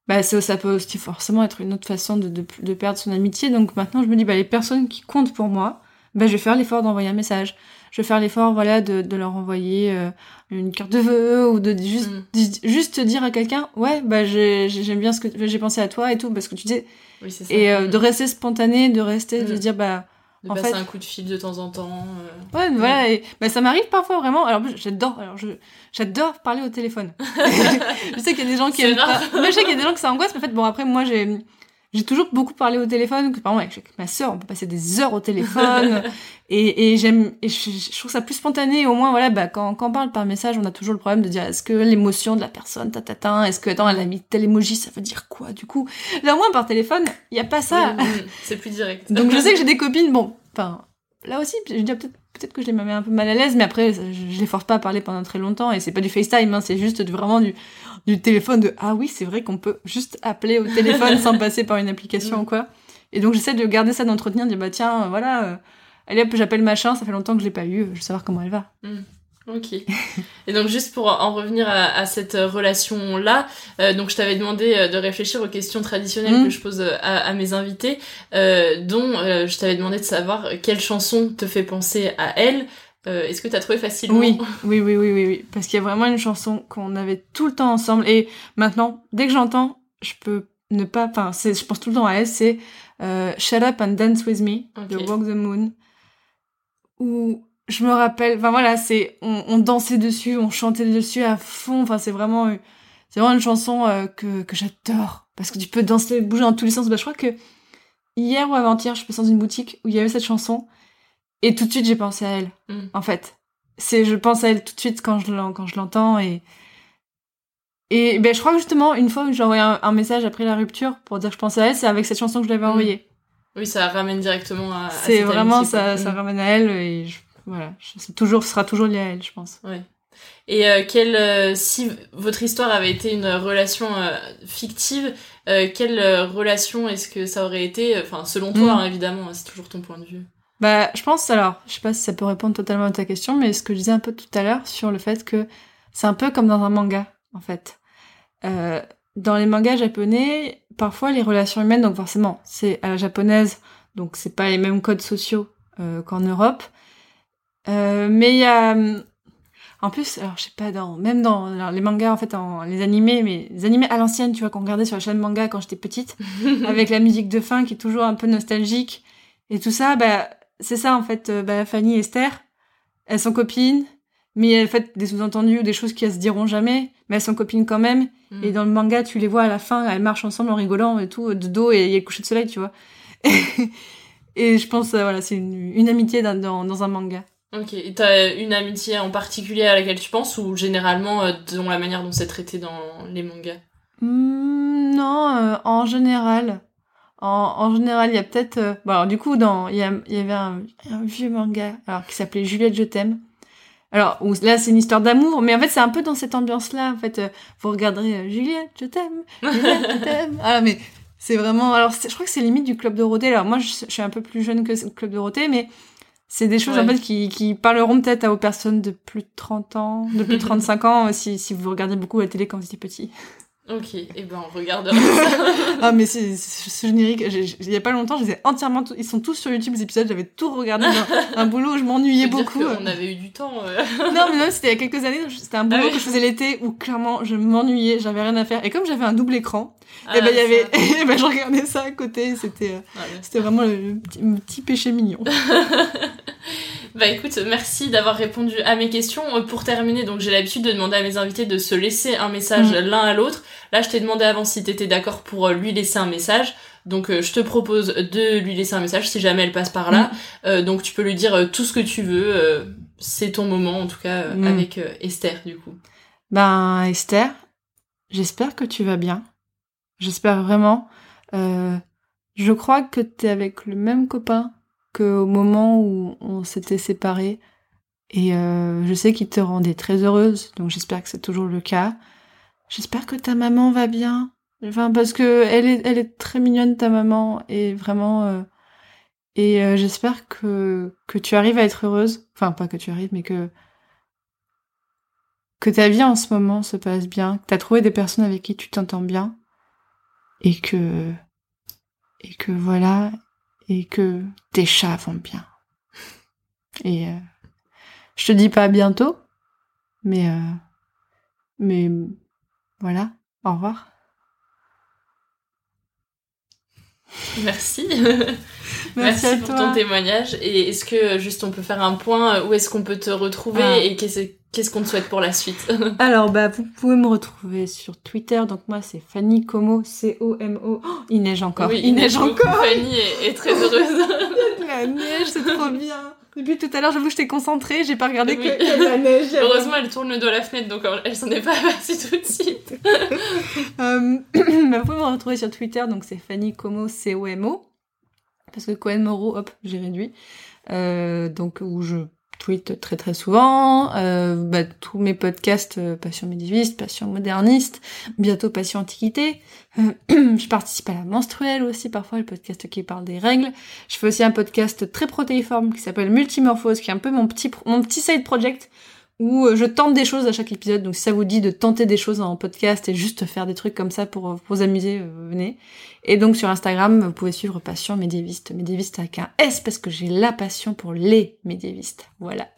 bah ça, ça peut aussi forcément être une autre façon de, de, de perdre son amitié. Donc maintenant, je me dis, bah les personnes qui comptent pour moi, bah je vais faire l'effort d'envoyer un message. Je vais faire l'effort, voilà, de, de leur envoyer euh, une carte de vœux ou de juste, Mm. di- juste dire à quelqu'un, ouais, bah j'ai- j'ai- j'aime bien ce que j'ai pensé à toi et tout, parce que tu disais, oui et euh, Mm. de rester spontané, de rester, de Mm. dire, bah, de en passer fait- un coup de fil de temps en temps euh. Ouais, voilà, et, bah, ça m'arrive parfois vraiment. Alors, j'adore, alors je, j'adore parler au téléphone. <laughs> <laughs> je sais qu'il y a des gens qui aiment pas. Je sais qu'il y a des gens que ça angoisse, mais en fait, bon, après, moi, j'ai, j'ai toujours beaucoup parlé au téléphone. Que, par exemple, avec ma sœur, on peut passer des heures au téléphone. <laughs> et, et j'aime, je, je trouve ça plus spontané. Au moins, voilà, bah, quand, quand on parle par message, on a toujours le problème de dire, est-ce que l'émotion de la personne, tatatin, est-ce que, attends, elle a mis tel emoji, ça veut dire quoi, du coup? Là, au moins, par téléphone, il y a pas ça. Oui, oui, c'est plus direct Donc je sais que j'ai des <laughs> copines, bon, enfin, là aussi, je dis peut-être peut-être que je les mets un peu mal à l'aise, mais après, je, je les force pas à parler pendant très longtemps, et c'est pas du FaceTime, hein, c'est juste du- vraiment du, du téléphone de, ah oui, c'est vrai qu'on peut juste appeler au téléphone <laughs> sans passer par une application ou quoi. Et donc j'essaie de garder ça d'entretenir, de dire, bah tiens, euh, voilà, euh, allez hop, j'appelle machin, ça fait longtemps que je l'ai pas eu, je veux savoir comment elle va. Ok. Et donc juste pour en revenir à, à cette relation là, donc je t'avais demandé euh, de réfléchir aux questions traditionnelles Mm. que je pose euh, à, à mes invités, euh, dont euh, je t'avais demandé de savoir quelle chanson te fait penser à elle. Euh, Est-ce que t'as trouvé facilement Oui, <laughs> oui, oui, oui, oui, oui. Parce qu'il y a vraiment une chanson qu'on avait tout le temps ensemble. Et maintenant, dès que j'entends, je peux ne pas. Enfin, je pense tout le temps à elle. C'est euh, Shut Up and Dance with Me de Ok. Walk the Moon. Où je me rappelle. Enfin voilà, c'est on, on dansait dessus, on chantait dessus à fond. Enfin, c'est vraiment, euh, c'est vraiment une chanson euh, que que j'adore parce que tu peux danser, bouger dans tous les sens. Bah, je crois que hier ou avant-hier, je suis passée dans une boutique où il y avait cette chanson et tout de suite j'ai pensé à elle Mm. en fait. C'est, je pense à elle tout de suite quand je l'en- quand je l'entends et et ben je crois que justement une fois où j'ai envoyé un, un message après la rupture pour dire que je pensais à elle, c'est avec cette chanson que je l'avais Mm. envoyée. Oui, ça ramène directement à. C'est vraiment amitié, ça, quoi. ça Mm. ramène à elle et je, voilà, c'est toujours, ce sera toujours lié à elle, je pense. Ouais. Et euh, quelle, euh, si votre histoire avait été une relation euh, fictive, euh, quelle euh, relation est-ce que ça aurait été Enfin, selon toi, Mm. hein, évidemment, c'est toujours ton point de vue. Bah, je pense alors, je sais pas si ça peut répondre totalement à ta question, mais ce que je disais un peu tout à l'heure sur le fait que c'est un peu comme dans un manga, en fait. Euh, dans les mangas japonais, parfois les relations humaines, donc forcément, c'est à la japonaise, donc c'est pas les mêmes codes sociaux euh, qu'en Europe. Euh, mais il y a, en plus, alors je sais pas, dans, même dans alors, les mangas, en fait, en, les animés, mais les animés à l'ancienne, tu vois, qu'on regardait sur la chaîne manga quand j'étais petite, <laughs> avec la musique de fin qui est toujours un peu nostalgique et tout ça, bah c'est ça en fait. euh, bah, Fanny et Esther, elles sont copines, mais elles font des sous-entendus ou des choses qui elles se diront jamais, mais elles sont copines quand même. Mm. Et dans le manga, tu les vois à la fin, elles marchent ensemble en rigolant et tout, de dos et il y a le coucher de soleil, tu vois. <laughs> et je pense, euh, voilà, c'est une, une amitié dans, dans, dans un manga. Ok, et t'as une amitié en particulier à laquelle tu penses ou généralement euh, dans la manière dont c'est traité dans les mangas? Hmm, non, euh, en général. En, en général, il y a peut-être... euh, Bon, alors, du coup, dans il y, y avait un, un vieux manga alors qui s'appelait Juliette, je t'aime. Alors, où, là, c'est une histoire d'amour, mais en fait, c'est un peu dans cette ambiance-là. En fait, vous regarderez Juliette, je t'aime, Juliette, je <laughs> t'aime. Ah, mais c'est vraiment... Alors, je crois que c'est limite du Club Dorothée. Alors, moi, je, je suis un peu plus jeune que le Club Dorothée, mais c'est des choses, en fait, qui, qui parleront peut-être aux personnes de plus de 30 ans, de plus de 35 ans, si, si vous regardez beaucoup la télé quand vous étiez petit. Ok, et ben on regardera ça. <laughs> ah mais c'est ce générique, il y a pas longtemps, je les ai entièrement, ils sont tous sur YouTube les épisodes, j'avais tout regardé <laughs> un boulot où je m'ennuyais dire beaucoup. qu'on avait eu du temps. euh. <laughs> Non mais même c'était il y a quelques années, c'était un boulot Ah oui. que je faisais l'été où clairement je m'ennuyais, j'avais rien à faire et comme j'avais un double écran, Ah, et ben il y avait, et ben je regardais ça à côté, c'était euh, Ah, c'était vraiment le, le petit, le petit péché mignon. Bah écoute, merci d'avoir répondu à mes questions. Euh, Pour terminer, donc j'ai l'habitude de demander à mes invités de se laisser un message Mm. l'un à l'autre. Là, je t'ai demandé avant si t'étais d'accord pour euh, lui laisser un message. Donc euh, je te propose de lui laisser un message si jamais elle passe par là. Euh, donc tu peux lui dire euh, tout ce que tu veux. c'est ton moment en tout cas Mm. avec Esther du coup. Ben Esther, j'espère que tu vas bien. J'espère vraiment. Je crois que t'es avec le même copain qu'au moment où on s'était séparés. Et euh, je sais qu'il te rendait très heureuse, donc j'espère que c'est toujours le cas. J'espère que ta maman va bien. Enfin, parce que elle est, elle est très mignonne, ta maman, et vraiment. euh, et euh, j'espère que, que tu arrives à être heureuse. Enfin, pas que tu arrives, mais que que ta vie en ce moment se passe bien, que t'as trouvé des personnes avec qui tu t'entends bien, et que et que voilà, et que tes chats vont bien. Et euh, je te dis pas à bientôt, mais euh, mais voilà, au revoir. <laughs> Merci. Merci à pour toi. ton témoignage. Et est-ce que juste on peut faire un point euh, où est-ce qu'on peut te retrouver Ah. et qu'est-ce qu'est-ce qu'on te souhaite pour la suite? <laughs> Alors, bah, vous pouvez me retrouver sur Twitter. Donc, moi, c'est Fanny Como, C-O-M-O. Oh, il neige encore. Oui, il neige encore. Fanny est, est très heureuse. <laughs> La neige, c'est trop bien. Depuis tout à l'heure, j'avoue j'étais concentrée, j'ai pas regardé Oui. que la neige. <laughs> Heureusement, elle tourne le dos à la fenêtre, donc euh, elle s'en est pas aperçue tout de suite. Euh, <clears throat> bah, vous pouvez me retrouver sur Twitter, donc c'est Fanny Como, C-O-M-O. Parce que Cohen Moreau, hop, j'ai réduit. Euh, donc, où je tweet très très souvent. Euh, bah, tous mes podcasts, euh, Passion médiéviste, Passion moderniste, bientôt Passion antiquité. Euh, <clears throat> je participe à la menstruelle aussi, parfois, le podcast qui parle des règles. Je fais aussi un podcast très protéiforme qui s'appelle Multimorphose, qui est un peu mon petit, mon petit side project où je tente des choses à chaque épisode. Donc si ça vous dit de tenter des choses en podcast et juste faire des trucs comme ça pour, vous amuser, venez. Et donc sur Instagram, vous pouvez suivre Passion médiéviste. Médiéviste avec un S parce que j'ai la passion pour les médiévistes. Voilà.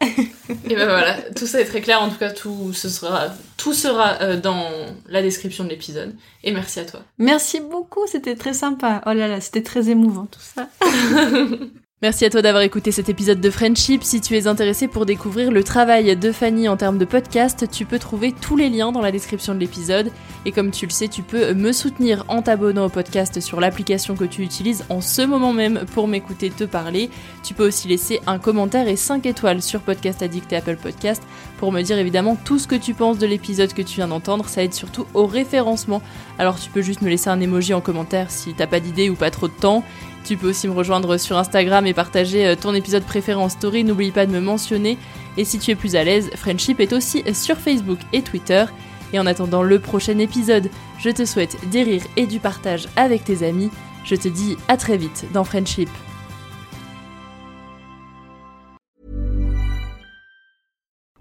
Et ben voilà, tout ça est très clair. En tout cas, tout, ce sera, tout sera euh, dans la description de l'épisode. Et merci à toi. Merci beaucoup, c'était très sympa. Oh là là, c'était très émouvant tout ça. <laughs> Merci à toi d'avoir écouté cet épisode de Friendship. Si tu es intéressé pour découvrir le travail de Fanny en termes de podcast, tu peux trouver tous les liens dans la description de l'épisode. Et comme tu le sais, tu peux me soutenir en t'abonnant au podcast sur l'application que tu utilises en ce moment même pour m'écouter te parler. Tu peux aussi laisser un commentaire et 5 étoiles sur Podcast Addict et Apple Podcast pour me dire évidemment tout ce que tu penses de l'épisode que tu viens d'entendre. Ça aide surtout au référencement. Alors tu peux juste me laisser un emoji en commentaire si t'as pas d'idée ou pas trop de temps. Tu peux aussi me rejoindre sur Instagram et partager euh, ton épisode préféré en story, n'oublie pas de me mentionner. Et si tu es plus à l'aise, Friendship est aussi sur Facebook et Twitter. Et en attendant le prochain épisode, je te souhaite des rires et du partage avec tes amis. Je te dis à très vite dans Friendship.